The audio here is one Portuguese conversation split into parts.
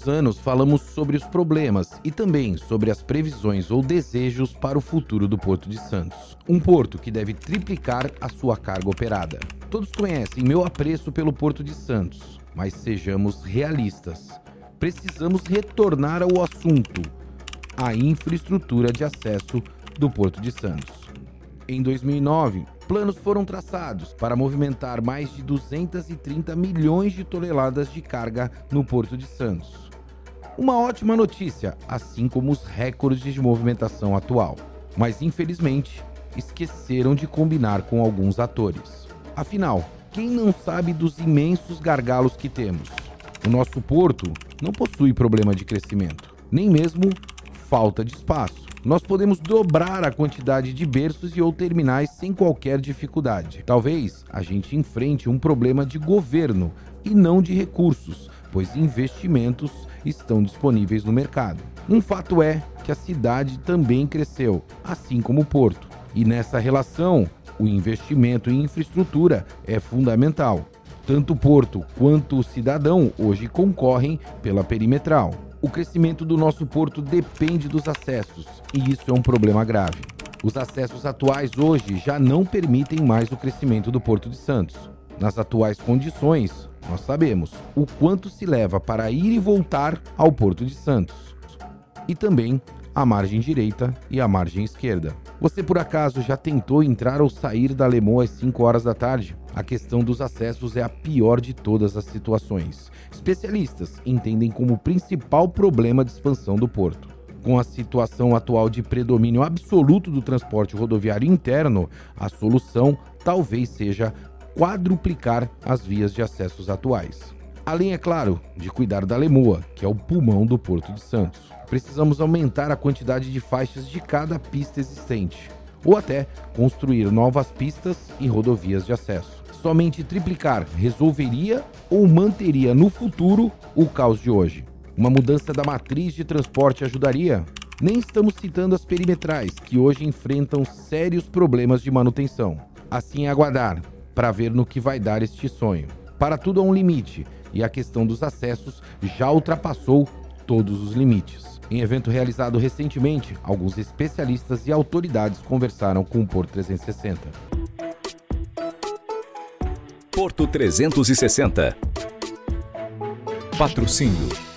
dos anos, falamos sobre os problemas e também sobre as previsões ou desejos para o futuro do Porto de Santos. Um porto que deve triplicar a sua carga operada. Todos conhecem meu apreço pelo Porto de Santos, mas sejamos realistas. Precisamos retornar ao assunto: a infraestrutura de acesso do Porto de Santos. Em 2009, planos foram traçados para movimentar mais de 230 milhões de toneladas de carga no Porto de Santos. Uma ótima notícia, assim como os recordes de movimentação atual. Mas infelizmente, esqueceram de combinar com alguns atores. Afinal, quem não sabe dos imensos gargalos que temos? O nosso porto não possui problema de crescimento, nem mesmo falta de espaço nós podemos dobrar a quantidade de berços e ou terminais sem qualquer dificuldade. Talvez a gente enfrente um problema de governo e não de recursos, pois investimentos estão disponíveis no mercado. Um fato é que a cidade também cresceu, assim como o porto. E nessa relação, o investimento em infraestrutura é fundamental. Tanto o porto quanto o cidadão hoje concorrem pela perimetral. O crescimento do nosso porto depende dos acessos, e isso é um problema grave. Os acessos atuais hoje já não permitem mais o crescimento do Porto de Santos. Nas atuais condições, nós sabemos o quanto se leva para ir e voltar ao Porto de Santos. E também a margem direita e a margem esquerda. Você por acaso já tentou entrar ou sair da Lemon às 5 horas da tarde? A questão dos acessos é a pior de todas as situações. Especialistas entendem como principal problema de expansão do porto. Com a situação atual de predomínio absoluto do transporte rodoviário interno, a solução talvez seja quadruplicar as vias de acessos atuais. Além, é claro, de cuidar da Lemoa, que é o pulmão do Porto de Santos. Precisamos aumentar a quantidade de faixas de cada pista existente, ou até construir novas pistas e rodovias de acesso somente triplicar resolveria ou manteria no futuro o caos de hoje? Uma mudança da matriz de transporte ajudaria? Nem estamos citando as perimetrais, que hoje enfrentam sérios problemas de manutenção. Assim é aguardar, para ver no que vai dar este sonho. Para tudo há um limite, e a questão dos acessos já ultrapassou todos os limites. Em evento realizado recentemente, alguns especialistas e autoridades conversaram com o Porto 360. Porto 360. Patrocínio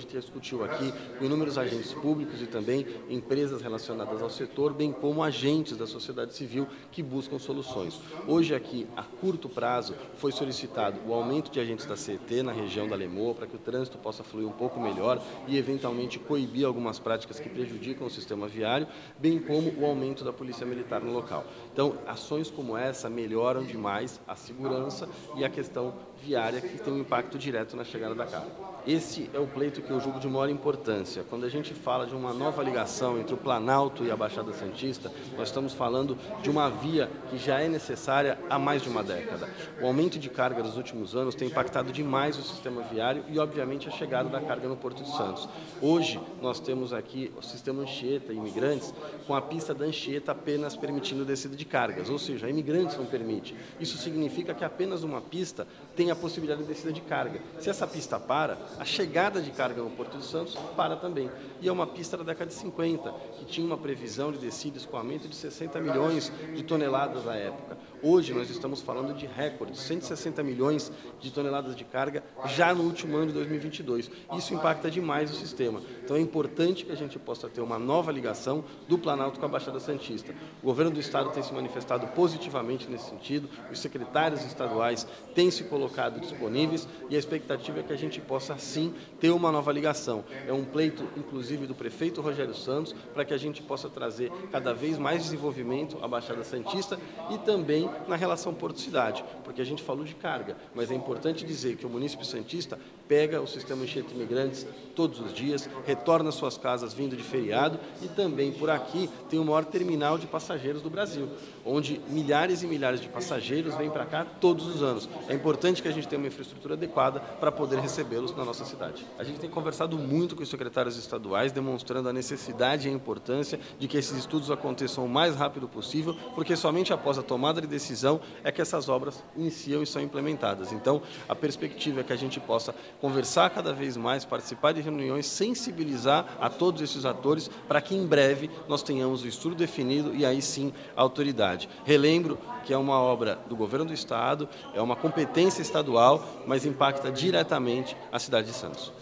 hoje discutiu aqui com inúmeros agentes públicos e também empresas relacionadas ao setor, bem como agentes da sociedade civil que buscam soluções. Hoje aqui, a curto prazo, foi solicitado o aumento de agentes da CET na região da Lemoa para que o trânsito possa fluir um pouco melhor e eventualmente coibir algumas práticas que prejudicam o sistema viário, bem como o aumento da polícia militar no local. Então, ações como essa melhoram demais a segurança e a questão viária que tem um impacto direto na chegada da carga. Esse é o pleito que eu julgo de maior importância. Quando a gente fala de uma nova ligação entre o Planalto e a Baixada Santista, nós estamos falando de uma via que já é necessária há mais de uma década. O aumento de carga dos últimos anos tem impactado demais o sistema viário e, obviamente, a chegada da carga no Porto de Santos. Hoje, nós temos aqui o sistema Anchieta Imigrantes, com a pista da Anchieta apenas permitindo descida de cargas, ou seja, Imigrantes não permite. Isso significa que apenas uma pista tem a possibilidade de descida de carga. Se essa pista para, a chegada de carga no Porto de Santos para também. E é uma pista da década de 50, que tinha uma previsão de descida e escoamento de 60 milhões de toneladas à época. Hoje nós estamos falando de recorde, 160 milhões de toneladas de carga já no último ano de 2022. Isso impacta demais o sistema. Então é importante que a gente possa ter uma nova ligação do Planalto com a Baixada Santista. O governo do estado tem se manifestado positivamente nesse sentido, os secretários estaduais têm se colocado disponíveis e a expectativa é que a gente possa sim ter uma nova ligação. É um pleito, inclusive, do prefeito Rogério Santos para que a gente possa trazer cada vez mais desenvolvimento à Baixada Santista e também na relação Porto-Cidade, porque a gente falou de carga, mas é importante dizer que o município Santista pega o sistema enxerto imigrantes todos os dias, retorna às suas casas vindo de feriado e também por aqui tem o maior terminal de passageiros do Brasil, onde milhares e milhares de passageiros vêm para cá todos os anos. É importante que a gente tenha uma infraestrutura adequada para poder recebê-los na nossa cidade. A gente tem conversado muito com os secretários estaduais, demonstrando a necessidade e a importância de que esses estudos aconteçam o mais rápido possível, porque somente após a tomada de decisão é que essas obras iniciam e são implementadas. Então, a perspectiva é que a gente possa conversar cada vez mais, participar de reuniões, sensibilizar a todos esses atores para que em breve nós tenhamos o estudo definido e aí sim a autoridade. Relembro que é uma obra do governo do estado, é uma competência estadual, mas impacta diretamente a cidade de Santos.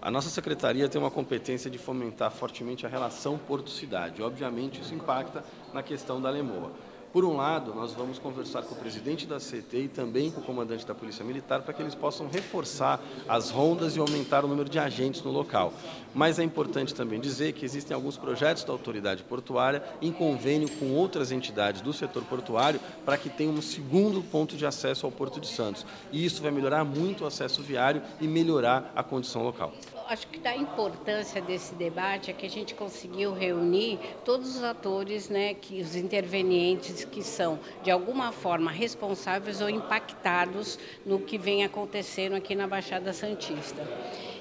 A nossa secretaria tem uma competência de fomentar fortemente a relação porto-cidade. Obviamente, isso impacta na questão da Lemoa. Por um lado, nós vamos conversar com o presidente da CT e também com o comandante da Polícia Militar para que eles possam reforçar as rondas e aumentar o número de agentes no local. Mas é importante também dizer que existem alguns projetos da autoridade portuária em convênio com outras entidades do setor portuário para que tenha um segundo ponto de acesso ao Porto de Santos. E isso vai melhorar muito o acesso viário e melhorar a condição local acho que da importância desse debate é que a gente conseguiu reunir todos os atores, né, que os intervenientes que são de alguma forma responsáveis ou impactados no que vem acontecendo aqui na Baixada Santista.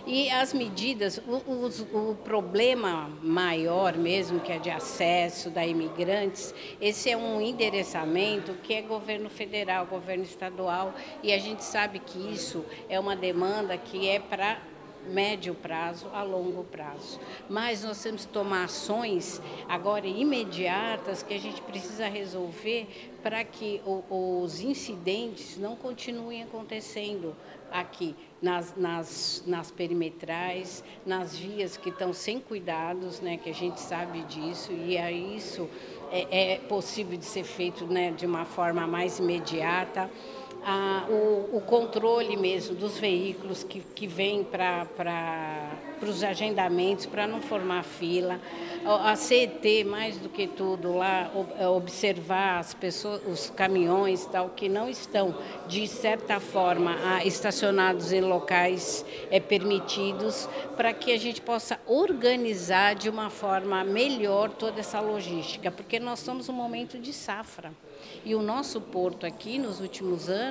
E as medidas, o, o, o, problema maior mesmo, que é de acesso da imigrantes, esse é um endereçamento que é governo federal, governo estadual, e a gente sabe que isso é uma demanda que é para médio prazo a longo prazo. Mas nós temos que tomar ações agora imediatas que a gente precisa resolver para que o, os incidentes não continuem acontecendo aqui nas, nas, nas perimetrais, nas vias que estão sem cuidados, né, que a gente sabe disso, e é isso é, é possível de ser feito né, de uma forma mais imediata a, o, o, controle mesmo dos veículos que, que vêm para os agendamentos, para não formar fila. A CET, mais do que tudo, lá é, observar as pessoas, os caminhões tal, que não estão, de certa forma, estacionados em locais é, permitidos, para que a gente possa organizar de uma forma melhor toda essa logística, porque nós estamos num momento de safra. E o nosso porto aqui, nos últimos anos,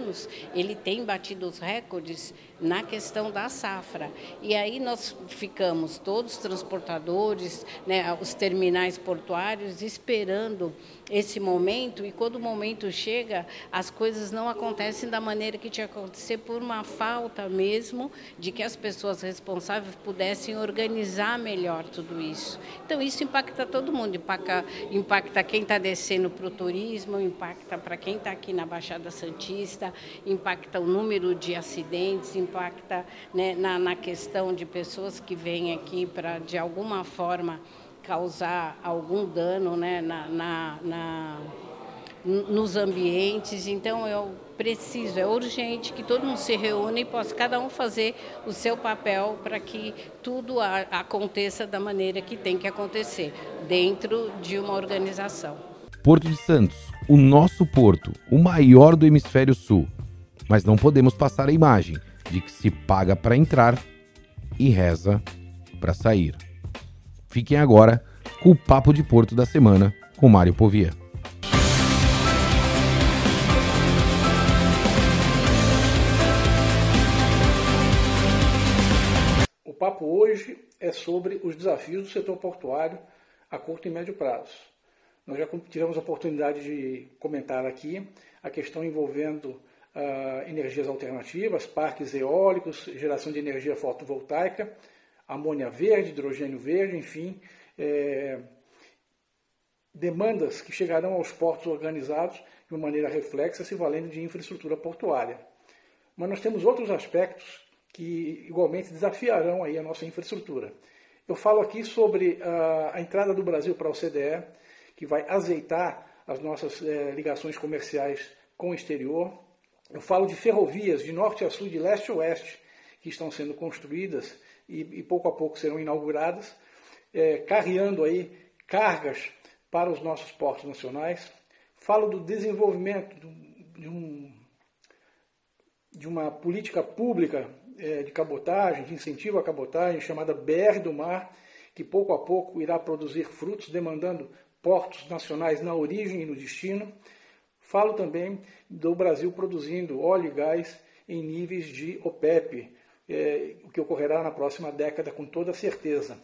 ele tem batido os recordes na questão da safra. E aí nós ficamos todos transportadores, né, os terminais portuários, esperando esse momento e quando o momento chega, as coisas não acontecem da maneira que tinha que acontecer por uma falta mesmo de que as pessoas responsáveis pudessem organizar melhor tudo isso. Então isso impacta todo mundo, impacta, impacta quem está descendo para o turismo, impacta para quem está aqui na Baixada Santista, impacta o número de acidentes, impacta né, na, na questão de pessoas que vêm aqui para de alguma forma causar algum dano né, na, na, na, nos ambientes. Então, eu preciso, é urgente que todo mundo se reúna e possa cada um fazer o seu papel para que tudo a, aconteça da maneira que tem que acontecer, dentro de uma organização. Porto de Santos, o nosso porto, o maior do hemisfério sul. Mas não podemos passar a imagem de que se paga para entrar e reza para sair. Fiquem agora com o Papo de Porto da semana com Mário Povia. O papo hoje é sobre os desafios do setor portuário a curto e médio prazo. Nós já tivemos a oportunidade de comentar aqui a questão envolvendo uh, energias alternativas, parques eólicos, geração de energia fotovoltaica, amônia verde, hidrogênio verde, enfim, é, demandas que chegarão aos portos organizados de uma maneira reflexa, se valendo de infraestrutura portuária. Mas nós temos outros aspectos que igualmente desafiarão aí a nossa infraestrutura. Eu falo aqui sobre a, a entrada do Brasil para a OCDE, que vai azeitar as nossas é, ligações comerciais com o exterior. Eu falo de ferrovias de norte a sul, de leste a oeste, que estão sendo construídas e, e pouco a pouco serão inauguradas, é, carreando aí cargas para os nossos portos nacionais. Falo do desenvolvimento de, um, de uma política pública é, de cabotagem, de incentivo à cabotagem, chamada BR do Mar, que pouco a pouco irá produzir frutos, demandando portos nacionais na origem e no destino. Falo também do Brasil produzindo óleo e gás em níveis de OPEP, é, o que ocorrerá na próxima década com toda certeza.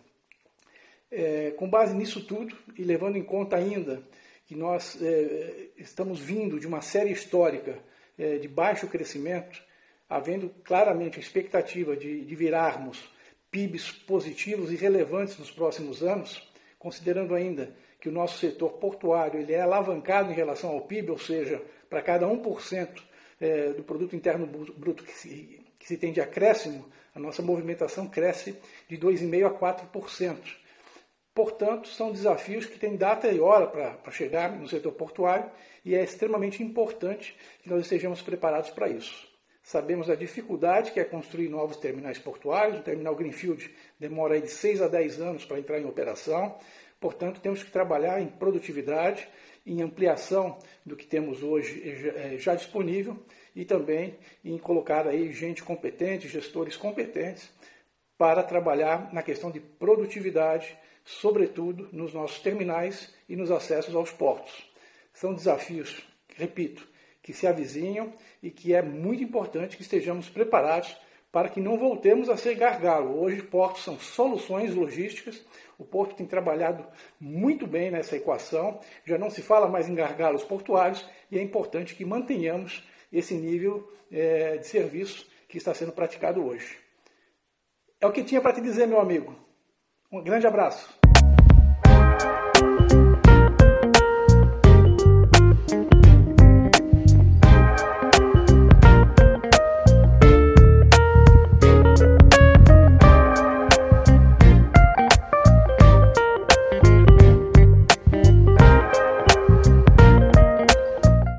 É, com base nisso tudo e levando em conta ainda que nós é, estamos vindo de uma série histórica é, de baixo crescimento, havendo claramente a expectativa de, de virarmos PIBs positivos e relevantes nos próximos anos, considerando ainda que o nosso setor portuário ele é alavancado em relação ao PIB, ou seja, para cada 1% é, do produto interno bruto que se, que se tem de acréscimo, a nossa movimentação cresce de 2,5% a 4%. Portanto, são desafios que têm data e hora para chegar no setor portuário e é extremamente importante que nós estejamos preparados para isso. Sabemos a dificuldade que é construir novos terminais portuários. O terminal Greenfield demora de 6 a 10 anos para entrar em operação. Portanto, temos que trabalhar em produtividade, em ampliação do que temos hoje eh, já disponível e também em colocar aí gente competente, gestores competentes para trabalhar na questão de produtividade sobretudo nos nossos terminais e nos acessos aos portos. São desafios, repito, que se avizinham e que é muito importante que estejamos preparados para que não voltemos a ser gargalo. Hoje, portos são soluções logísticas, o porto tem trabalhado muito bem nessa equação, já não se fala mais em gargalos portuários e é importante que mantenhamos esse nível é, de serviço que está sendo praticado hoje. É o que tinha para te dizer, meu amigo. Um grande abraço.